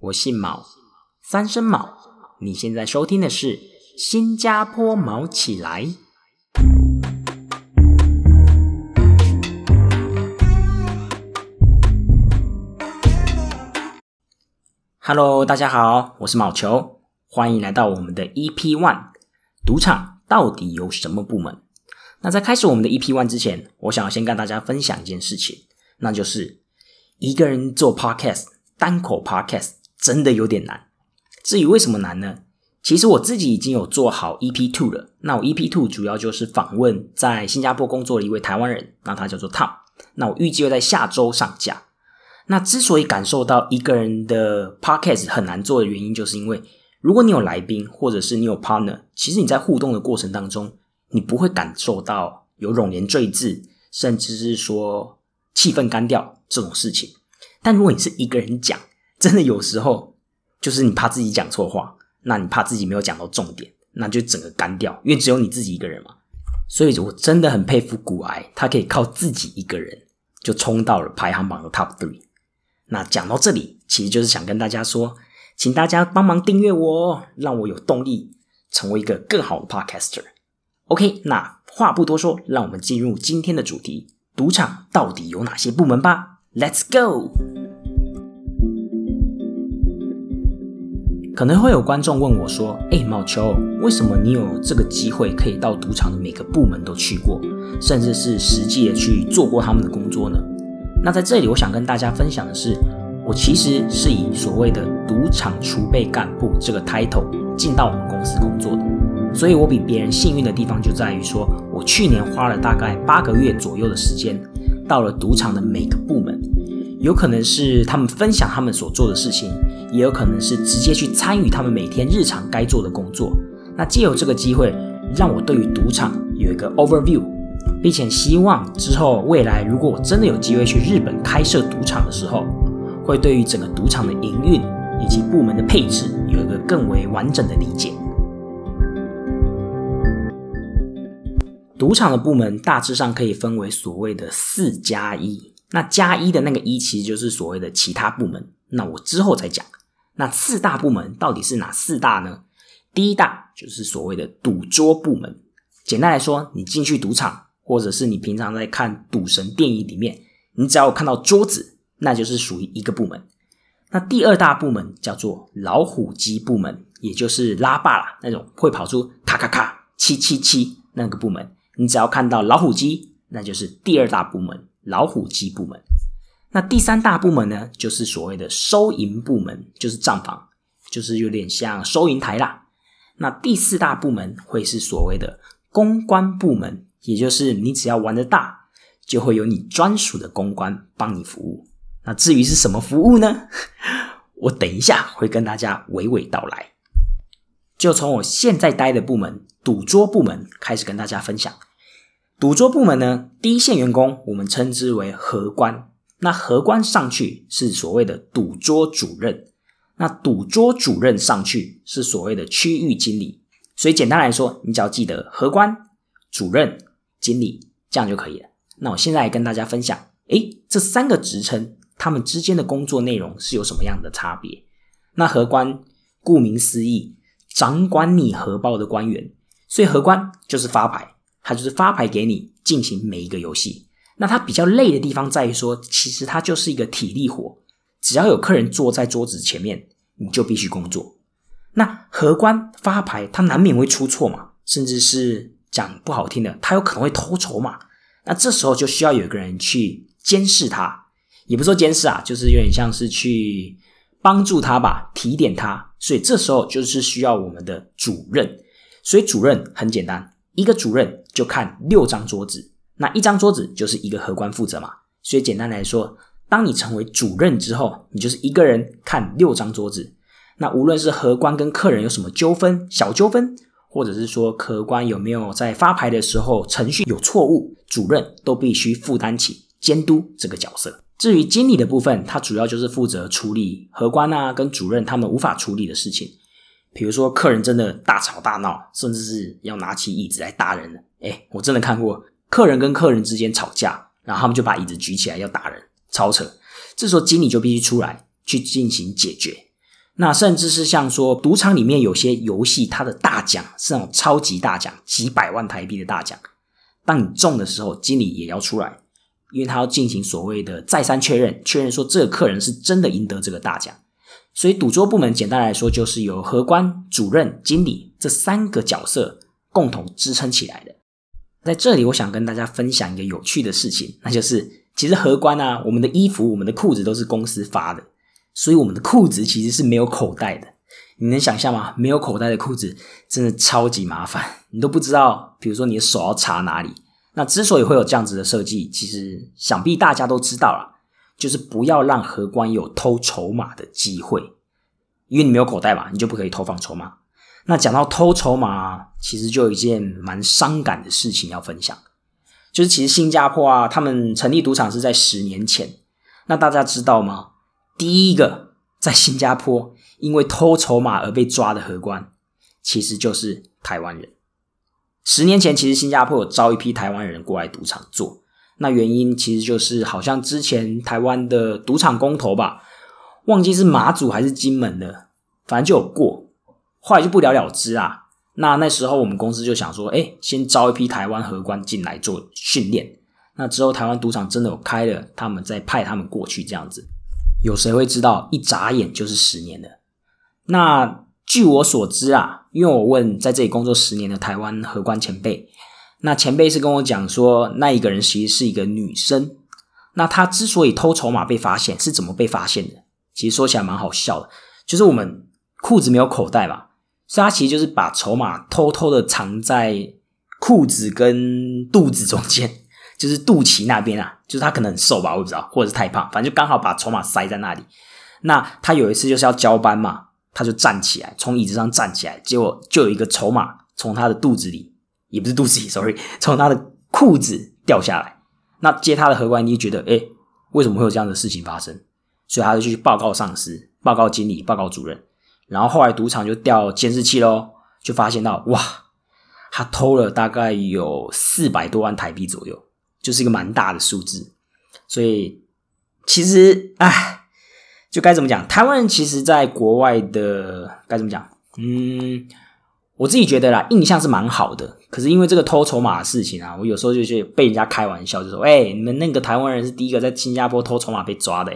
我姓毛，三声毛。你现在收听的是《新加坡毛起来》。Hello，大家好，我是毛球，欢迎来到我们的 EP One。赌场到底有什么部门？那在开始我们的 EP One 之前，我想要先跟大家分享一件事情，那就是一个人做 Podcast 单口 Podcast 真的有点难。至于为什么难呢？其实我自己已经有做好 EP Two 了。那我 EP Two 主要就是访问在新加坡工作的一位台湾人，那他叫做 Tom。那我预计会在下周上架。那之所以感受到一个人的 Podcast 很难做的原因，就是因为如果你有来宾或者是你有 partner，其实你在互动的过程当中，你不会感受到有冗言赘字，甚至是说气氛干掉这种事情。但如果你是一个人讲，真的有时候就是你怕自己讲错话，那你怕自己没有讲到重点，那就整个干掉，因为只有你自己一个人嘛。所以我真的很佩服古埃，他可以靠自己一个人就冲到了排行榜的 top three。那讲到这里，其实就是想跟大家说，请大家帮忙订阅我，让我有动力成为一个更好的 podcaster。OK，那话不多说，让我们进入今天的主题：赌场到底有哪些部门吧？Let's go。可能会有观众问我说：“哎，毛球，为什么你有这个机会可以到赌场的每个部门都去过，甚至是实际的去做过他们的工作呢？”那在这里，我想跟大家分享的是，我其实是以所谓的赌场储备干部这个 title 进到我们公司工作的，所以我比别人幸运的地方就在于说，我去年花了大概八个月左右的时间，到了赌场的每个部门，有可能是他们分享他们所做的事情，也有可能是直接去参与他们每天日常该做的工作。那借由这个机会，让我对于赌场有一个 overview。并且希望之后未来，如果我真的有机会去日本开设赌场的时候，会对于整个赌场的营运以及部门的配置有一个更为完整的理解。赌场的部门大致上可以分为所谓的四加一，那加一的那个一其实就是所谓的其他部门，那我之后再讲。那四大部门到底是哪四大呢？第一大就是所谓的赌桌部门，简单来说，你进去赌场。或者是你平常在看赌神电影里面，你只要看到桌子，那就是属于一个部门。那第二大部门叫做老虎机部门，也就是拉霸啦，那种会跑出咔咔咔七七七那个部门。你只要看到老虎机，那就是第二大部门老虎机部门。那第三大部门呢，就是所谓的收银部门，就是账房，就是有点像收银台啦。那第四大部门会是所谓的公关部门。也就是你只要玩的大，就会有你专属的公关帮你服务。那至于是什么服务呢？我等一下会跟大家娓娓道来。就从我现在待的部门赌桌部门开始跟大家分享。赌桌部门呢，第一线员工我们称之为荷官。那荷官上去是所谓的赌桌主任，那赌桌主任上去是所谓的区域经理。所以简单来说，你只要记得荷官主任。经理这样就可以了。那我现在来跟大家分享，诶，这三个职称他们之间的工作内容是有什么样的差别？那荷官顾名思义，掌管你荷包的官员，所以荷官就是发牌，他就是发牌给你进行每一个游戏。那他比较累的地方在于说，其实他就是一个体力活，只要有客人坐在桌子前面，你就必须工作。那荷官发牌，他难免会出错嘛，甚至是。讲不好听的，他有可能会偷筹码，那这时候就需要有一个人去监视他，也不说监视啊，就是有点像是去帮助他吧，提点他。所以这时候就是需要我们的主任。所以主任很简单，一个主任就看六张桌子，那一张桌子就是一个荷官负责嘛。所以简单来说，当你成为主任之后，你就是一个人看六张桌子。那无论是荷官跟客人有什么纠纷，小纠纷。或者是说，客官有没有在发牌的时候程序有错误，主任都必须负担起监督这个角色。至于经理的部分，他主要就是负责处理荷官啊跟主任他们无法处理的事情，比如说客人真的大吵大闹，甚至是要拿起椅子来打人了。哎，我真的看过客人跟客人之间吵架，然后他们就把椅子举起来要打人，超扯。这时候经理就必须出来去进行解决。那甚至是像说赌场里面有些游戏，它的大奖是那种超级大奖，几百万台币的大奖。当你中的时候，经理也要出来，因为他要进行所谓的再三确认，确认说这个客人是真的赢得这个大奖。所以赌桌部门简单来说，就是由荷官、主任、经理这三个角色共同支撑起来的。在这里，我想跟大家分享一个有趣的事情，那就是其实荷官啊，我们的衣服、我们的裤子都是公司发的。所以我们的裤子其实是没有口袋的，你能想象吗？没有口袋的裤子真的超级麻烦，你都不知道，比如说你的手要插哪里。那之所以会有这样子的设计，其实想必大家都知道了，就是不要让荷官有偷筹码的机会，因为你没有口袋嘛，你就不可以偷放筹码。那讲到偷筹码，其实就有一件蛮伤感的事情要分享，就是其实新加坡啊，他们成立赌场是在十年前，那大家知道吗？第一个在新加坡因为偷筹码而被抓的荷官，其实就是台湾人。十年前，其实新加坡有招一批台湾人过来赌场做，那原因其实就是好像之前台湾的赌场公投吧，忘记是马祖还是金门的，反正就有过，后来就不了了之啊。那那时候我们公司就想说，哎，先招一批台湾荷官进来做训练，那之后台湾赌场真的有开了，他们再派他们过去这样子。有谁会知道？一眨眼就是十年了。那据我所知啊，因为我问在这里工作十年的台湾荷官前辈，那前辈是跟我讲说，那一个人其实是一个女生。那她之所以偷筹码被发现，是怎么被发现的？其实说起来蛮好笑的，就是我们裤子没有口袋嘛，所以她其实就是把筹码偷偷的藏在裤子跟肚子中间。就是肚脐那边啊，就是他可能很瘦吧，我不知道，或者是太胖，反正就刚好把筹码塞在那里。那他有一次就是要交班嘛，他就站起来，从椅子上站起来，结果就有一个筹码从他的肚子里，也不是肚子里，sorry，从他的裤子掉下来。那接他的荷官就觉得，哎，为什么会有这样的事情发生？所以他就去报告上司、报告经理、报告主任。然后后来赌场就调监视器喽，就发现到，哇，他偷了大概有四百多万台币左右。就是一个蛮大的数字，所以其实唉，就该怎么讲？台湾人其实在国外的该怎么讲？嗯，我自己觉得啦，印象是蛮好的。可是因为这个偷筹码的事情啊，我有时候就去被人家开玩笑，就说：“哎，你们那个台湾人是第一个在新加坡偷筹码被抓的。”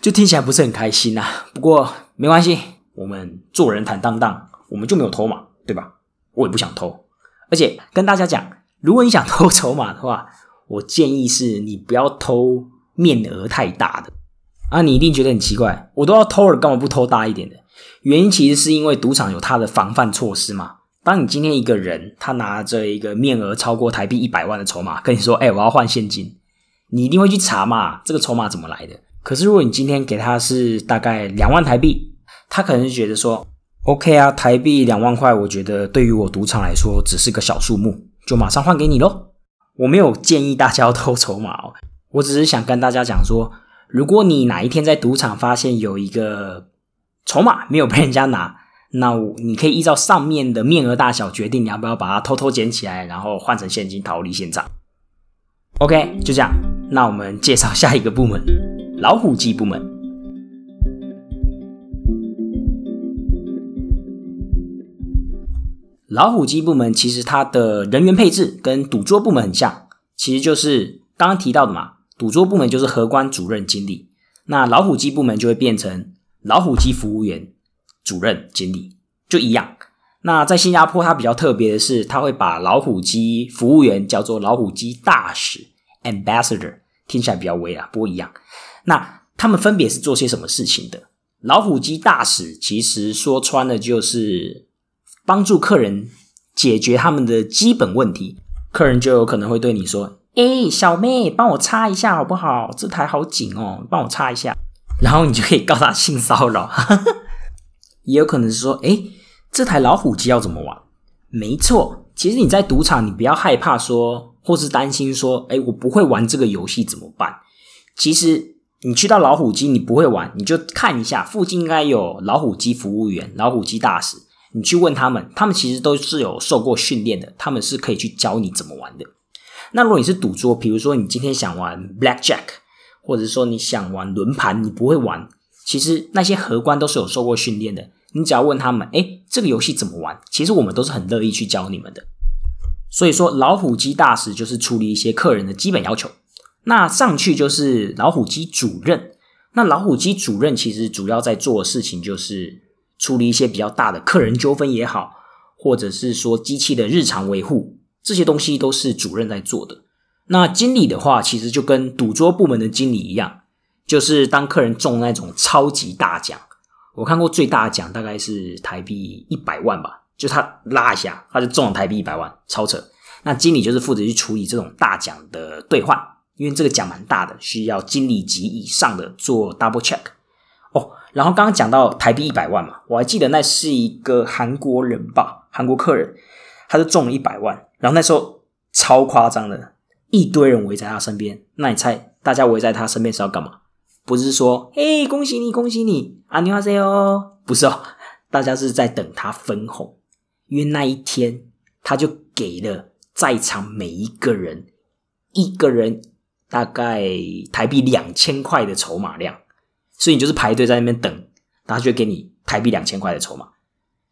就听起来不是很开心呐。不过没关系，我们做人坦荡荡，我们就没有偷嘛，对吧？我也不想偷。而且跟大家讲，如果你想 偷筹码的话，我建议是你不要偷面额太大的啊！你一定觉得很奇怪，我都要偷了，干嘛不偷大一点的？原因其实是因为赌场有它的防范措施嘛。当你今天一个人他拿着一个面额超过台币一百万的筹码跟你说：“哎，我要换现金”，你一定会去查嘛，这个筹码怎么来的？可是如果你今天给他是大概两万台币，他可能就觉得说：“OK 啊，台币两万块，我觉得对于我赌场来说只是个小数目，就马上换给你喽。”我没有建议大家要偷筹码哦，我只是想跟大家讲说，如果你哪一天在赌场发现有一个筹码没有被人家拿，那你可以依照上面的面额大小决定你要不要把它偷偷捡起来，然后换成现金逃离现场。OK，就这样，那我们介绍下一个部门——老虎机部门。老虎机部门其实它的人员配置跟赌桌部门很像，其实就是刚刚提到的嘛。赌桌部门就是荷官、主任、经理，那老虎机部门就会变成老虎机服务员、主任、经理，就一样。那在新加坡，它比较特别的是，它会把老虎机服务员叫做老虎机大使 （ambassador），听起来比较威啊，不过一样。那他们分别是做些什么事情的？老虎机大使其实说穿了就是。帮助客人解决他们的基本问题，客人就有可能会对你说：“哎，小妹，帮我擦一下好不好？这台好紧哦，帮我擦一下。”然后你就可以告他性骚扰。也有可能是说：“哎，这台老虎机要怎么玩？”没错，其实你在赌场，你不要害怕说，或是担心说：“哎，我不会玩这个游戏怎么办？”其实你去到老虎机，你不会玩，你就看一下附近应该有老虎机服务员、老虎机大使。你去问他们，他们其实都是有受过训练的，他们是可以去教你怎么玩的。那如果你是赌桌，比如说你今天想玩 Black Jack，或者说你想玩轮盘，你不会玩，其实那些荷官都是有受过训练的。你只要问他们，哎，这个游戏怎么玩？其实我们都是很乐意去教你们的。所以说，老虎机大使就是处理一些客人的基本要求。那上去就是老虎机主任。那老虎机主任其实主要在做的事情就是处理一些比较大的客人纠纷也好，或者是说机器的日常维护，这些东西都是主任在做的。那经理的话，其实就跟赌桌部门的经理一样，就是当客人中那种超级大奖。我看过最大奖大概是台币一百万吧，就他拉一下，他就中了台币一百万，超扯。那经理就是负责去处理这种大奖的兑换，因为这个奖蛮大的，需要经理级以上的做 double check。哦，然后刚刚讲到台币一百万嘛，我还记得那是一个韩国人吧，韩国客人，他就中了一百万，然后那时候超夸张的，一堆人围在他身边。那你猜，大家围在他身边是要干嘛？不是说，嘿，恭喜你，恭喜你，阿牛阿塞哦，不是哦，大家是在等他分红，因为那一天他就给了在场每一个人一个人大概台币两千块的筹码量，所以你就是排队在那边等，他就给你台币两千块的筹码。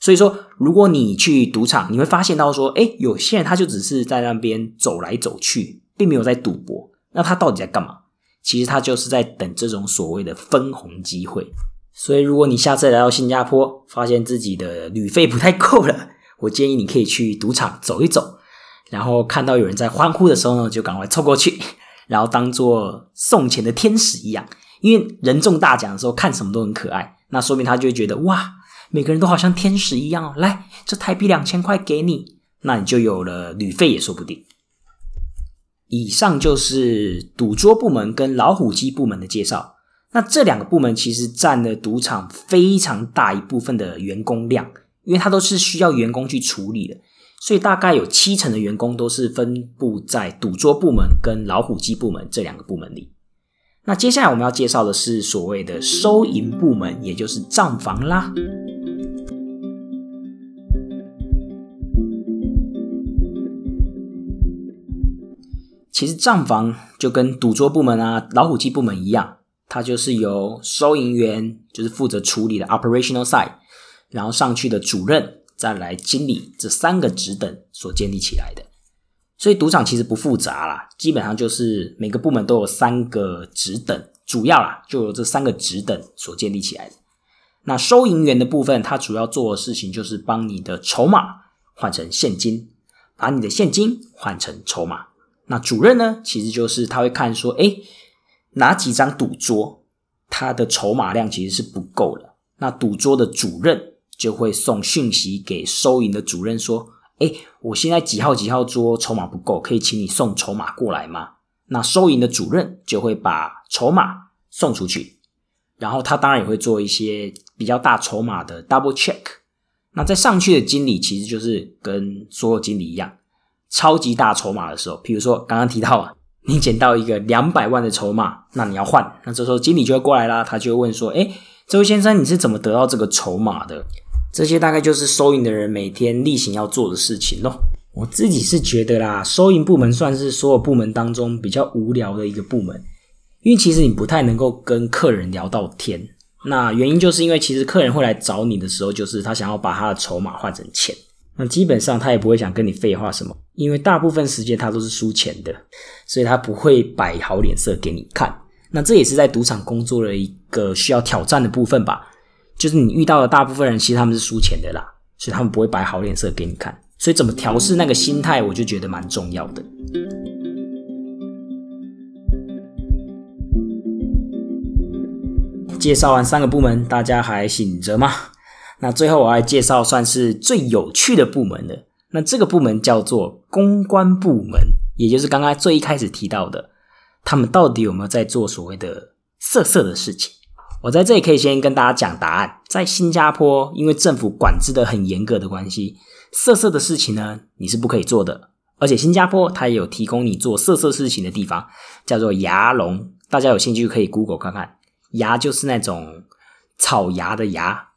所以说，如果你去赌场，你会发现到说，哎，有些人他就只是在那边走来走去，并没有在赌博，那他到底在干嘛？其实他就是在等这种所谓的分红机会，所以如果你下次来到新加坡，发现自己的旅费不太够了，我建议你可以去赌场走一走，然后看到有人在欢呼的时候呢，就赶快凑过去，然后当做送钱的天使一样，因为人中大奖的时候看什么都很可爱，那说明他就会觉得哇，每个人都好像天使一样哦，来，这台币两千块给你，那你就有了旅费也说不定。以上就是赌桌部门跟老虎机部门的介绍。那这两个部门其实占了赌场非常大一部分的员工量，因为它都是需要员工去处理的，所以大概有七成的员工都是分布在赌桌部门跟老虎机部门这两个部门里。那接下来我们要介绍的是所谓的收银部门，也就是账房啦。其实账房就跟赌桌部门啊、老虎机部门一样，它就是由收银员就是负责处理的 operational side，然后上去的主任再来经理这三个职等所建立起来的。所以赌场其实不复杂啦，基本上就是每个部门都有三个职等，主要啦就由这三个职等所建立起来的。那收银员的部分，他主要做的事情就是帮你的筹码换成现金，把你的现金换成筹码。那主任呢，其实就是他会看说，哎，哪几张赌桌，他的筹码量其实是不够的。那赌桌的主任就会送讯息给收银的主任说，哎，我现在几号几号桌筹码不够，可以请你送筹码过来吗？那收银的主任就会把筹码送出去，然后他当然也会做一些比较大筹码的 double check。那在上去的经理其实就是跟所有经理一样。超级大筹码的时候，比如说刚刚提到啊，你捡到一个两百万的筹码，那你要换，那这时候经理就会过来啦，他就会问说：“哎，这位先生，你是怎么得到这个筹码的？”这些大概就是收银的人每天例行要做的事情咯。我自己是觉得啦，收银部门算是所有部门当中比较无聊的一个部门，因为其实你不太能够跟客人聊到天。那原因就是因为其实客人会来找你的时候，就是他想要把他的筹码换成钱。那基本上他也不会想跟你废话什么，因为大部分时间他都是输钱的，所以他不会摆好脸色给你看。那这也是在赌场工作的一个需要挑战的部分吧，就是你遇到的大部分人其实他们是输钱的啦，所以他们不会摆好脸色给你看。所以怎么调试那个心态，我就觉得蛮重要的。介绍完三个部门，大家还醒着吗？那最后我来介绍算是最有趣的部门了，那这个部门叫做公关部门，也就是刚刚最一开始提到的，他们到底有没有在做所谓的色色的事情？我在这里可以先跟大家讲答案，在新加坡，因为政府管制的很严格的关系，色色的事情呢你是不可以做的，而且新加坡它也有提供你做色色事情的地方，叫做牙龙，大家有兴趣可以 Google 看看，牙就是那种草牙的牙。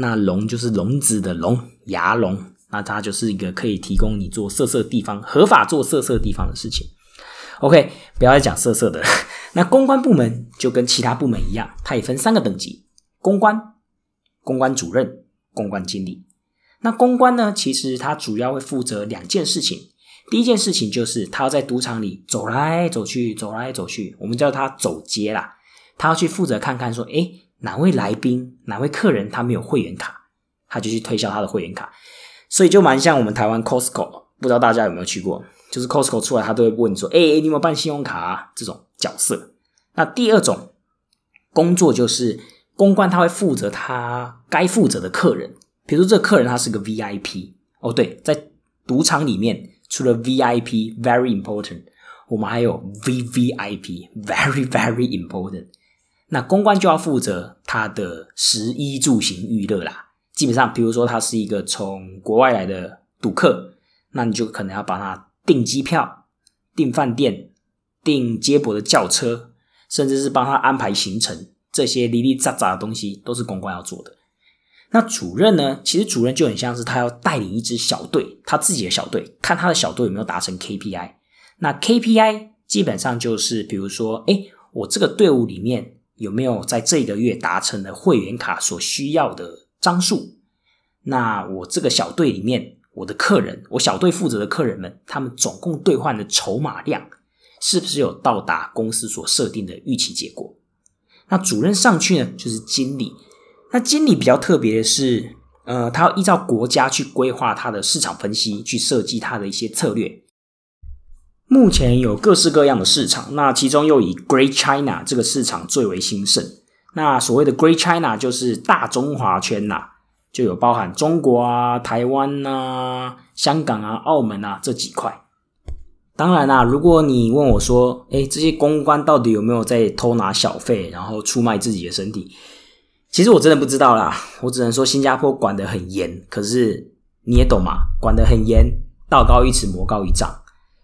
那笼就是笼子的笼，牙笼，那它就是一个可以提供你做色色地方合法做色色地方的事情。OK，不要再讲色色的。那公关部门就跟其他部门一样，它也分三个等级，公关、公关主任、公关经理。那公关呢，其实它主要会负责两件事情。第一件事情就是他要在赌场里走来走去，走来走去，我们叫他走街啦。他要去负责看看说，诶，哪位来宾、哪位客人他没有会员卡，他就去推销他的会员卡。所以就蛮像我们台湾 Costco，不知道大家有没有去过？就是 Costco 出来，他都会问说，诶，你有没有办信用卡啊？这种角色。那第二种工作就是公关，他会负责他该负责的客人，比如说这客人他是个 VIP 哦，对，在赌场里面。除了 VIP very important，我们还有 VVIP very very important。那公关就要负责他的食衣住行娱乐啦。基本上，比如说他是一个从国外来的赌客，那你就可能要帮他订机票、订饭店、订接驳的轿车，甚至是帮他安排行程，这些零零杂杂的东西都是公关要做的。那主任呢？其实主任就很像是他要带领一支小队，他自己的小队，看他的小队有没有达成 KPI。那 KPI 基本上就是，比如说，哎，我这个队伍里面有没有在这个月达成了会员卡所需要的张数？那我这个小队里面，我的客人，我小队负责的客人们，他们总共兑换的筹码量是不是有到达公司所设定的预期结果？那主任上去呢，就是经理。那经理比较特别的是，呃，他要依照国家去规划他的市场分析，去设计他的一些策略。目前有各式各样的市场，那其中又以 Great China 这个市场最为兴盛。那所谓的 Great China 就是大中华圈呐，就有包含中国啊、台湾啊、香港啊、澳门啊这几块。当然啦，如果你问我说，哎，这些公关到底有没有在偷拿小费，然后出卖自己的身体？其实我真的不知道啦，我只能说新加坡管得很严，可是你也懂嘛，管得很严，道高一尺，魔高一丈，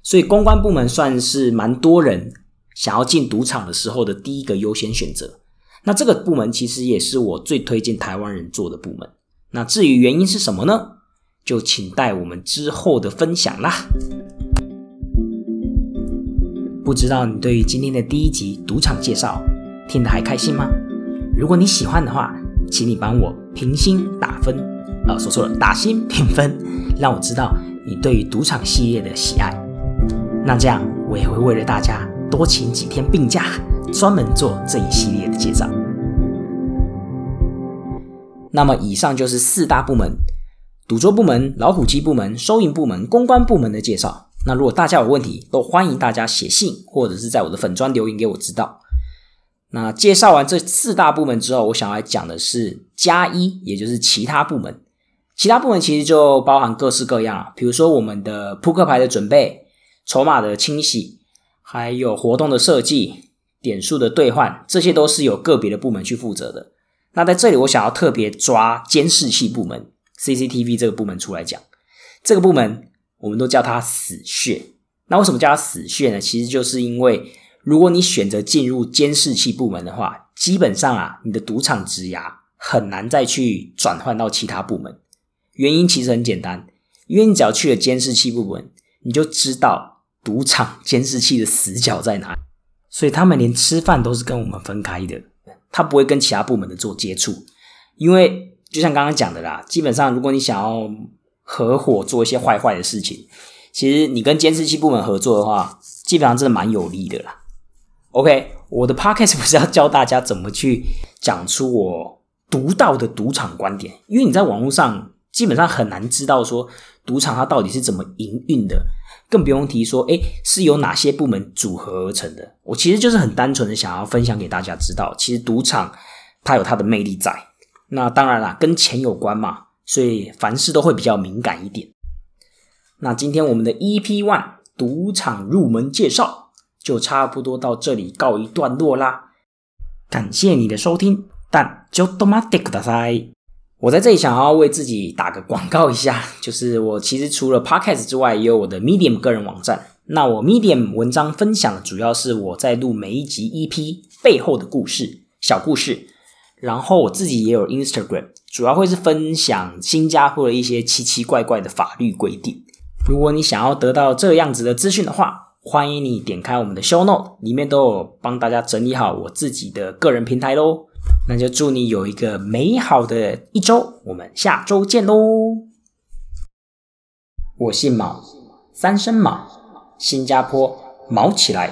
所以公关部门算是蛮多人想要进赌场的时候的第一个优先选择。那这个部门其实也是我最推荐台湾人做的部门。那至于原因是什么呢？就请待我们之后的分享啦。不知道你对于今天的第一集赌场介绍听得还开心吗？如果你喜欢的话，请你帮我评星打分，呃，说错了，打星评分，让我知道你对于赌场系列的喜爱。那这样我也会为了大家多请几天病假，专门做这一系列的介绍。那么以上就是四大部门：赌桌部门、老虎机部门、收银部门、公关部门的介绍。那如果大家有问题，都欢迎大家写信或者是在我的粉砖留言给我知道。那介绍完这四大部门之后，我想来讲的是加一，也就是其他部门。其他部门其实就包含各式各样，比如说我们的扑克牌的准备、筹码的清洗，还有活动的设计、点数的兑换，这些都是有个别的部门去负责的。那在这里，我想要特别抓监视器部门 （CCTV） 这个部门出来讲。这个部门我们都叫它死穴。那为什么叫它死穴呢？其实就是因为。如果你选择进入监视器部门的话，基本上啊，你的赌场职涯很难再去转换到其他部门。原因其实很简单，因为你只要去了监视器部门，你就知道赌场监视器的死角在哪。所以他们连吃饭都是跟我们分开的，他不会跟其他部门的做接触。因为就像刚刚讲的啦，基本上如果你想要合伙做一些坏坏的事情，其实你跟监视器部门合作的话，基本上真的蛮有利的啦。OK，我的 Podcast 不是要教大家怎么去讲出我独到的赌场观点，因为你在网络上基本上很难知道说赌场它到底是怎么营运的，更不用提说，诶是由哪些部门组合而成的。我其实就是很单纯的想要分享给大家知道，其实赌场它有它的魅力在。那当然啦，跟钱有关嘛，所以凡事都会比较敏感一点。那今天我们的 EP One 赌场入门介绍。就差不多到这里告一段落啦，感谢你的收听。但就多玛迪克大赛，我在这里想要为自己打个广告一下，就是我其实除了 Podcast 之外，也有我的 Medium 个人网站。那我 Medium 文章分享的主要是我在录每一集 EP 背后的故事、小故事。然后我自己也有 Instagram，主要会是分享新加坡的一些奇奇怪怪的法律规定。如果你想要得到这样子的资讯的话，欢迎你点开我们的 show note，里面都有帮大家整理好我自己的个人平台喽。那就祝你有一个美好的一周，我们下周见喽！我姓毛，三声毛，新加坡毛起来，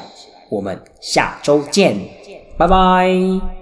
我们下周见，拜拜。